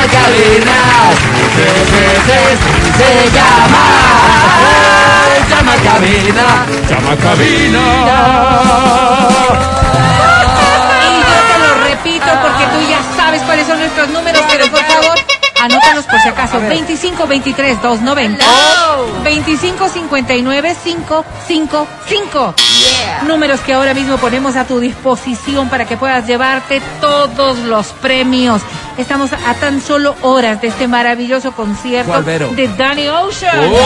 llama cabina. Sí, sí, sí, sí, se llama. Llama cabina. Llama cabina. Y yo te lo repito porque tú ya sabes cuáles son nuestros números, pero por favor, anótalos por si acaso. 25 23 290 25 59 555. Números que ahora mismo ponemos a tu disposición para que puedas llevarte todos los premios. Estamos a tan solo horas de este maravilloso concierto de Danny Ocean. Oh.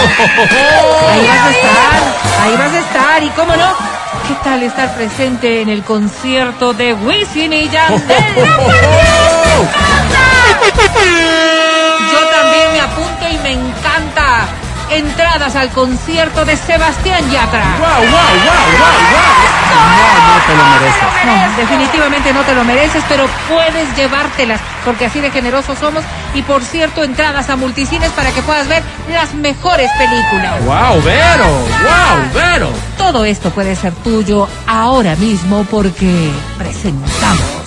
Ahí vas a estar, ahí vas a estar. Y cómo no, ¿qué tal estar presente en el concierto de Wisin y Yandel? Yo Entradas al concierto de Sebastián Yatra. ¡Wow, wow, wow, wow, wow! No, no te lo mereces. No, definitivamente no te lo mereces, pero puedes llevártelas, porque así de generosos somos. Y por cierto, entradas a multicines para que puedas ver las mejores películas. ¡Wow, Vero! ¡Wow, Vero! Todo esto puede ser tuyo ahora mismo porque presentamos.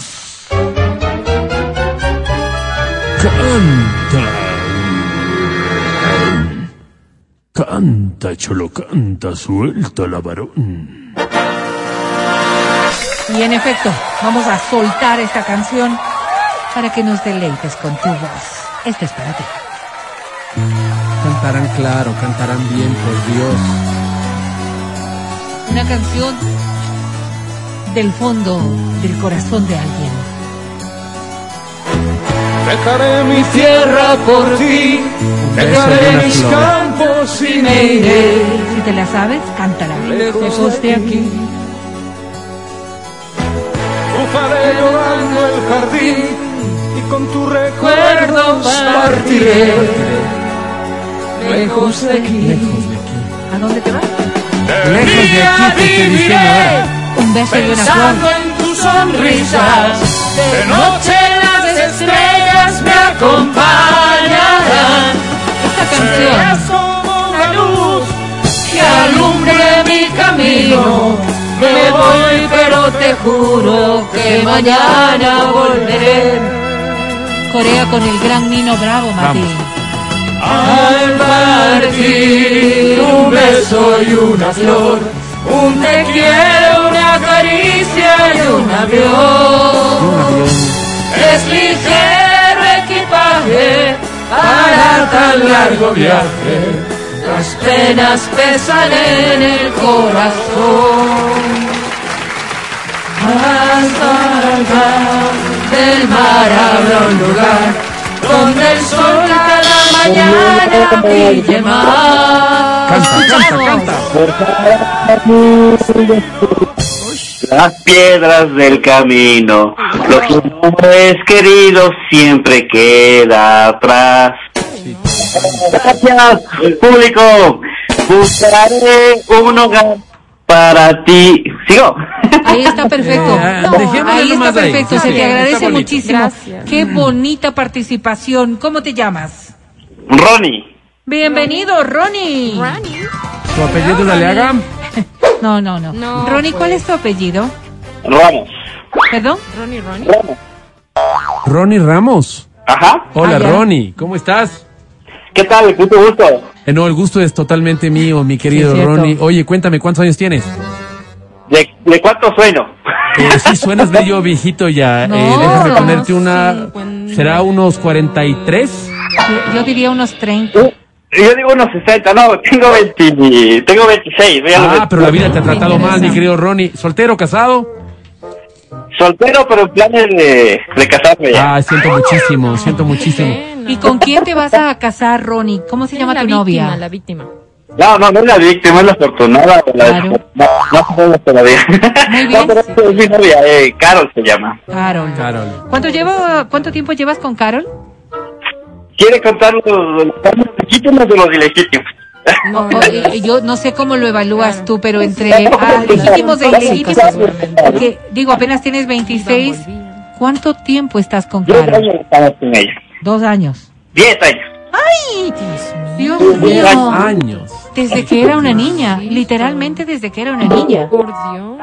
Canta. Canta, cholo, canta, suelta la varón. Y en efecto, vamos a soltar esta canción para que nos deleites con tu voz. Este es para ti. Cantarán claro, cantarán bien, por Dios. Una canción del fondo del corazón de alguien. Dejaré mi tierra por ti, dejaré mis flor. campos y me iré Si te la sabes, cántala. lejos de aquí. Cruzaré llorando el jardín y con tus recuerdos partiré lejos de aquí. Lejos de aquí. ¿A dónde te vas? Lejos de aquí te estoy diciendo ahora. Un beso y una Pensando flor. en tus sonrisas, de noche acompañarán. Esta Serás canción como una luz que alumbre mi camino. Me voy, pero te juro que mañana volveré. corea con el gran Nino Bravo, Mati. Al partir un beso y una flor, un te quiero, una caricia y un avión. Es ligero para tan largo viaje. Las penas pesan en el corazón. Hasta allá del mar habrá un lugar donde el sol cada mañana brille más. Canta, canta, canta. Las piedras del camino, lo que no es querido siempre queda atrás. Gracias, público. Buscaré un hogar para ti. ¿Sigo? Ahí está perfecto. No, dejémoslo ahí está ahí. perfecto. Se te agradece muchísimo. Gracias. Qué bonita participación. ¿Cómo te llamas? Ronnie. Bienvenido, Ronnie. Rani. ¿Tu apellido la le haga? No, no, no. No, Ronnie, ¿cuál pues. es tu apellido? Ramos. ¿Perdón? Ronnie, Ronnie. Ramos. Ronnie Ramos. Ajá. Hola, Ah. Ronnie. ¿Cómo estás? ¿Qué tal? Mucho gusto. Eh, no, el gusto es totalmente mío, mi querido Sí. Ronnie. Oye, cuéntame, ¿cuántos años tienes? ¿De, de cuánto sueno? Eh, sí, suenas bello viejito ya. No, eh, déjame no, ponerte una... ¿Será unos 43? Yo, yo diría unos 30. Yo digo unos 60, no, tengo 20, tengo 26. voy a los Ah, pero la vida te ha 26. tratado mal, mi querido Ronnie. ¿Soltero, casado? Soltero, pero en planes de, de casarme ya. Ah, siento muchísimo, siento muchísimo. ¿Y con quién te vas a casar, Ronnie? ¿Cómo se llama la tu víctima, novia? La víctima. No, no, no es la víctima, es la afortunada. La Claro. No, no sabemos todavía. Muy bien. No, pero es mi novia, eh, Carol se llama. Carol. Carol. ¿Cuánto, llevo, ¿Cuánto tiempo llevas con Carol? ¿Quiere contar los, los legítimos de los ilegítimos? No, yo no sé cómo lo evalúas tú, pero entre ah, legítimos e ilegítimos, porque digo, apenas tienes 26, ¿cuánto tiempo estás con Diez Carol? años estamos con ella. Dos años. Diez años. ¡Ay! Dios Diez mío. años. Desde que era una niña, literalmente desde que era una niña. Por Dios.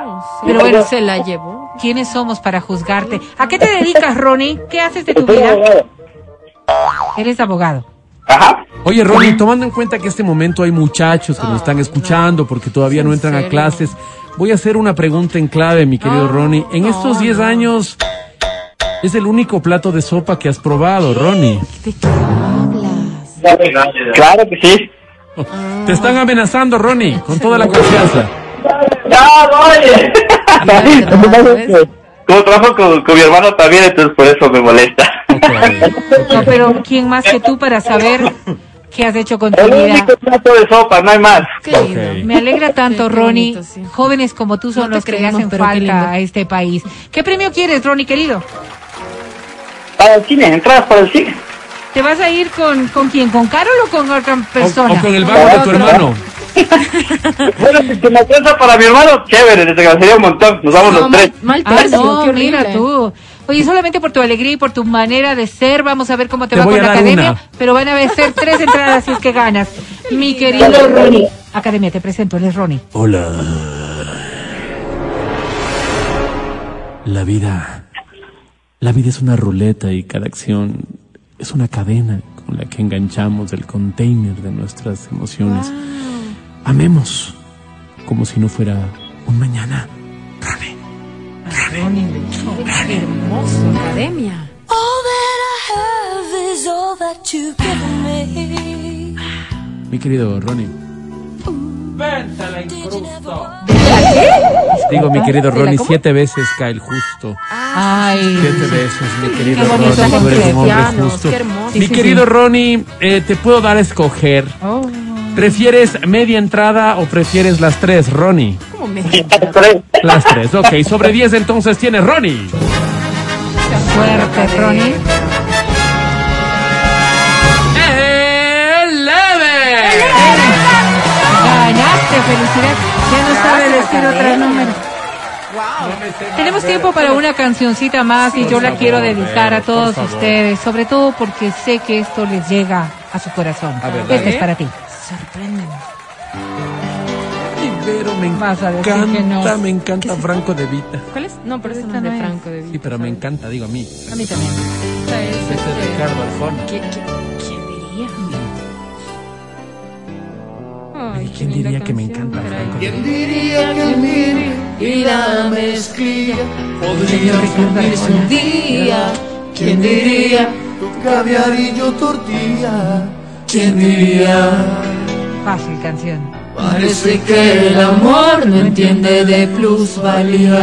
Pero bueno. se la llevó. ¿Quiénes somos para juzgarte? ¿A qué te dedicas, Ronnie? ¿Qué haces de tu vida? Eres abogado. Ajá. Oye, Ronnie, tomando en cuenta que en este momento hay muchachos que nos están escuchando porque todavía no entran a clases, voy a hacer una pregunta en clave, mi querido Ronnie. En estos 10 años, es el único plato de sopa que has probado, Ronnie. Claro que sí. Te están amenazando, Ronnie, con toda la confianza. ¡No, oye! Como trabajo con, con mi hermano también, entonces por eso me molesta. No, pero ¿quién más que tú para saber qué has hecho con tu El vida? único plato de sopa, no hay más. Ok. Me alegra tanto, Ronnie. bonito, sí. Jóvenes como tú son No te los que le hacen falta a este país. ¿Qué premio quieres, Ronnie, querido? Para el cine, entradas para el cine. ¿Te vas a ir con, con quién? ¿Con Carol o con otra persona? o con el vago de tu hermano. Bueno, si me alcanza para mi hermano, chévere, les agradecería un montón. Nos vamos No, los tres. mal, mal Ah, no, mira tú. Oye, solamente por tu alegría y por tu manera de ser, vamos a ver cómo te, Te va con la academia, una. pero van a ser tres entradas si es que ganas. Mi querido Ronnie. Academia, te presento, él es Ronnie. Hola. La vida. La vida es una ruleta y cada acción es una cadena con la que enganchamos el container de nuestras emociones. Amemos como si no fuera un mañana. Given me. Mi querido Ronnie. Digo, mi querido Ronnie, siete veces cae el justo. Ay, Siete veces, mi querido Ronnie, tú eres un hombre justo. qué hermoso. Mi querido sí. Ronnie, eh, te puedo dar a escoger. Oh. ¿Prefieres media entrada o prefieres las tres, Ronnie? Como medio. Tres. Las tres, ok. Sobre diez entonces tiene Ronnie. suerte, Ronnie. ¡Eleve! Ganaste, felicidades. Ya no sabe decir otro número. Tenemos tiempo para una cancioncita más y yo la quiero dedicar a todos ustedes, sobre todo porque sé que esto les llega a su corazón. A ver, Esta es para ti. Sorpréndeme. Pero me encanta, no. me encanta Franco de Vita. ¿Cuál es? No, pero esta no es de. Franco de Vita. Sí, pero me encanta, digo a mí. A mí también. Esta es, Este es Ricardo Arjona. ¿Qui- qui- ¿Quién diría? Ay, qué ¿Quién diría que me encanta. Franco de Vita? diría que mi y la mezclilla podría convertirse un día? ¿Quién diría? Tu caviar y yo tortilla. ¿Quién diría? Fácil canción. Parece que el amor no entiende de plusvalías.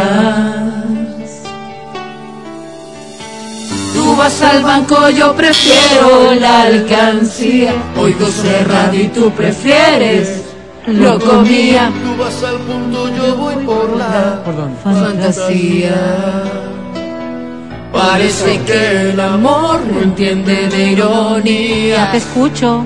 Tú vas al banco, yo prefiero la alcancía. Oigo cerrado y tú prefieres lo comía. Tú vas al punto, yo voy por la Perdón. fantasía. Parece que el amor no entiende de ironía. Te escucho.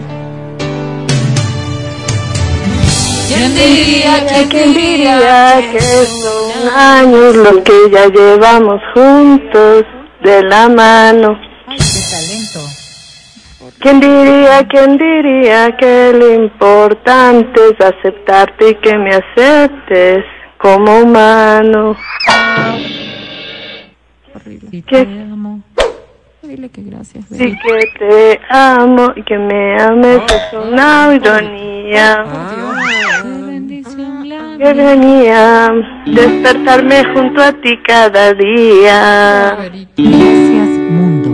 ¿Quién diría que ¿Quién diría que son años los que ya llevamos juntos de la mano? Ay, qué talento. ¿Quién diría, quién diría que lo importante es aceptarte y que me aceptes como humano? Amo. Dile que gracias. Sí que te amo y que me ames es una ironía. Que venía despertarme junto a ti cada día. Gracias, mundo.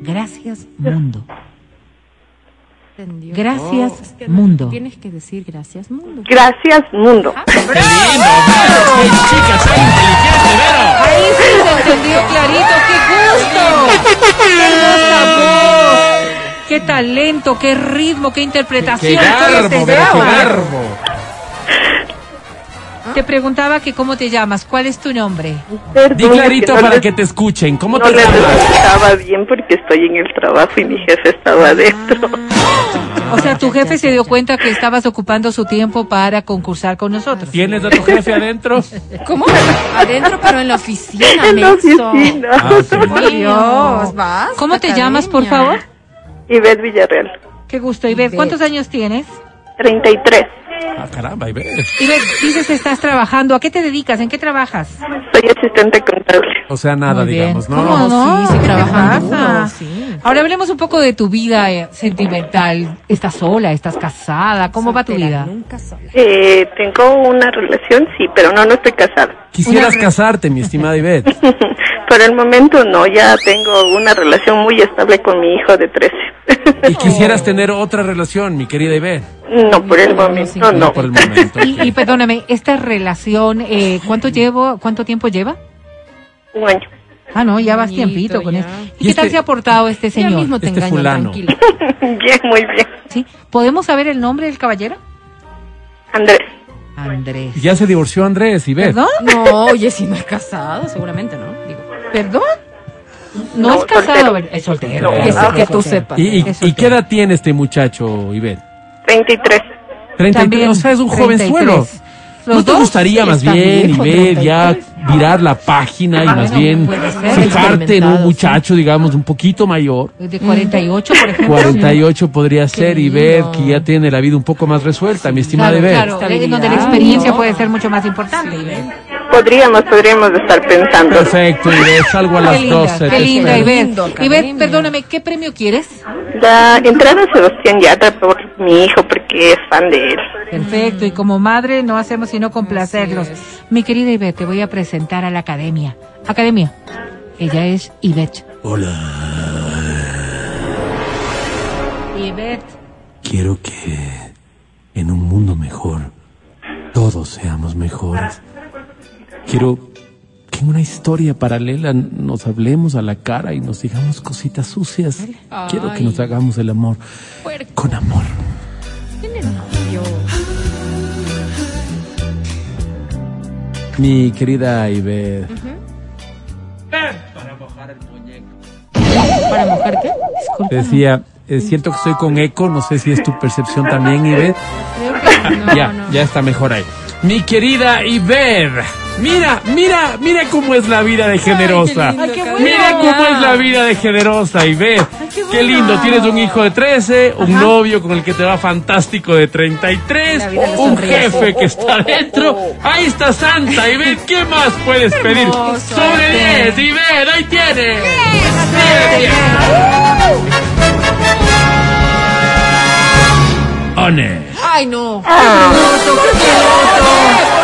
Gracias, mundo. Gracias, Es que mundo. Tienes que decir gracias, mundo. Gracias, mundo. ¡Qué lindo! ¡Vero! ¡Qué chica tan inteligente, Vero! Ahí sí se entendió clarito. ¡Qué gusto! ¡Qué hermosa voz! ¡Qué talento! ¡Qué ritmo! ¡Qué ¡Qué interpretación! garbo, ¡Qué Vero! ¡Qué garbo! Te preguntaba que cómo te llamas. ¿Cuál es tu nombre? Perdón, Di es clarito no para les- que te escuchen. ¿Cómo No te llamas? escuchaba bien porque estoy en el trabajo y mi jefe estaba adentro. O sea, tu jefe se dio cuenta que estabas ocupando su tiempo para concursar con nosotros. ¿Tienes a tu jefe adentro? ¿Cómo? Adentro, pero en la oficina, en la oficina. Ah, ok. Por Dios, vas. ¿Cómo te llamas, por favor? Ivette Villarreal, Qué gusto. Ver, ¿cuántos años tienes? 33. Ah, caramba, Ivette. Ivette, dices que estás trabajando. ¿A qué te dedicas? ¿En qué trabajas? Soy asistente contable. O sea, nada, Muy bien. digamos, ¿no? ¿Cómo no? sí, sí, ¿Qué trabajando pasa? duro, sí. Ahora hablemos un poco de tu vida eh, sentimental. ¿Estás sola? ¿Estás casada? ¿Cómo va tu Soltera, vida? Nunca sola. Eh, tengo una relación, sí, pero no, no estoy casada. Quisieras casarte, mi estimada Ivette. Por el momento no, ya tengo una relación muy estable con mi hijo de 13. Y quisieras tener otra relación, mi querida Ivette. no, por el momento no. No por el momento. Y, y perdóname, esta relación, eh, ¿cuánto llevo, cuánto tiempo lleva? Un año. Ah, no, ya vas Añito, tiempito con esto. ¿Y, Y qué tal este- se ha portado este Ya señor? mismo te Este engaño, fulano. tranquila. bien, muy bien. ¿Sí? ¿Podemos saber el nombre del caballero? Andrés. Andrés. Ya se divorció Andrés, Ivette. ¿Perdón? No, oye, si no es casado, seguramente no. ¿Perdón? No, No, es casado, soltero. es soltero. No, que, es tú soltero. sepas. ¿Y, y, qué edad tiene este muchacho, Ivette? 23. 33, También, o sea, es un jovenzuelo. 33. ¿No Los te gustaría más bien, Ivette, ya 33? virar la página y Ah, más bien fijarte en un muchacho, digamos, un poquito mayor? De 48, por ejemplo. 48 podría ser y ver lindo. que ya tiene la vida un poco más resuelta, mi estimada Claro, Ivette. claro, donde la experiencia ¿no? puede ser mucho más importante. Ivette. Podríamos, podríamos estar pensando. Perfecto, Ivette, salgo a Qué las linda, 12. qué linda. Ivette. Ivette, perdóname, ¿qué premio quieres? La entrada a Sebastián Yatra por mi hijo, porque es fan de él. Perfecto, y como madre no hacemos sino complacerlos. Mi querida Ivette, te voy a presentar a la academia. Academia, ella es Ivette. Hola, Ivette. quiero que en un mundo mejor todos seamos mejores. Quiero que en una historia paralela nos hablemos a la cara y nos digamos cositas sucias. Quiero que nos hagamos el amor con amor. Mi querida Ivette. ¿Para mujer qué? Te decía, eh, siento que estoy con eco, no sé si es tu percepción también, Ivette. No, ya, no. ya está mejor ahí. Mi querida Ivette, mira, mira, mira cómo es la vida de generosa. lindo, Ay, qué bueno. mira cómo es la vida de generosa, Ivette. qué, lindo, tienes un hijo de 13, un novio con el que te va fantástico de 33, La vida le un jefe que está dentro. Ahí está Santa, Ivette, ¿qué más puedes pedir? hermoso. Sobre 10, Ivette, ahí tienes. One. Ay, no. ¡Qué bruto, qué bruto! ¿Cómo le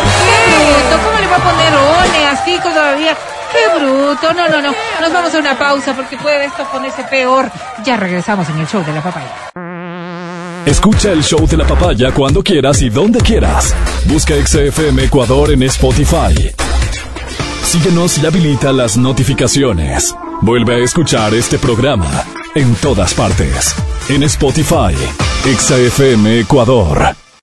va a poner one así todavía? ¡Qué bruto! No, no, no. Nos vamos a una pausa porque puede esto ponerse peor. Ya regresamos en el show de la papaya. Escucha el show de la papaya cuando quieras y donde quieras. Busca XFM Ecuador en Spotify. Síguenos y habilita las notificaciones. Vuelve a escuchar este programa en todas partes. En Spotify, XFM Ecuador.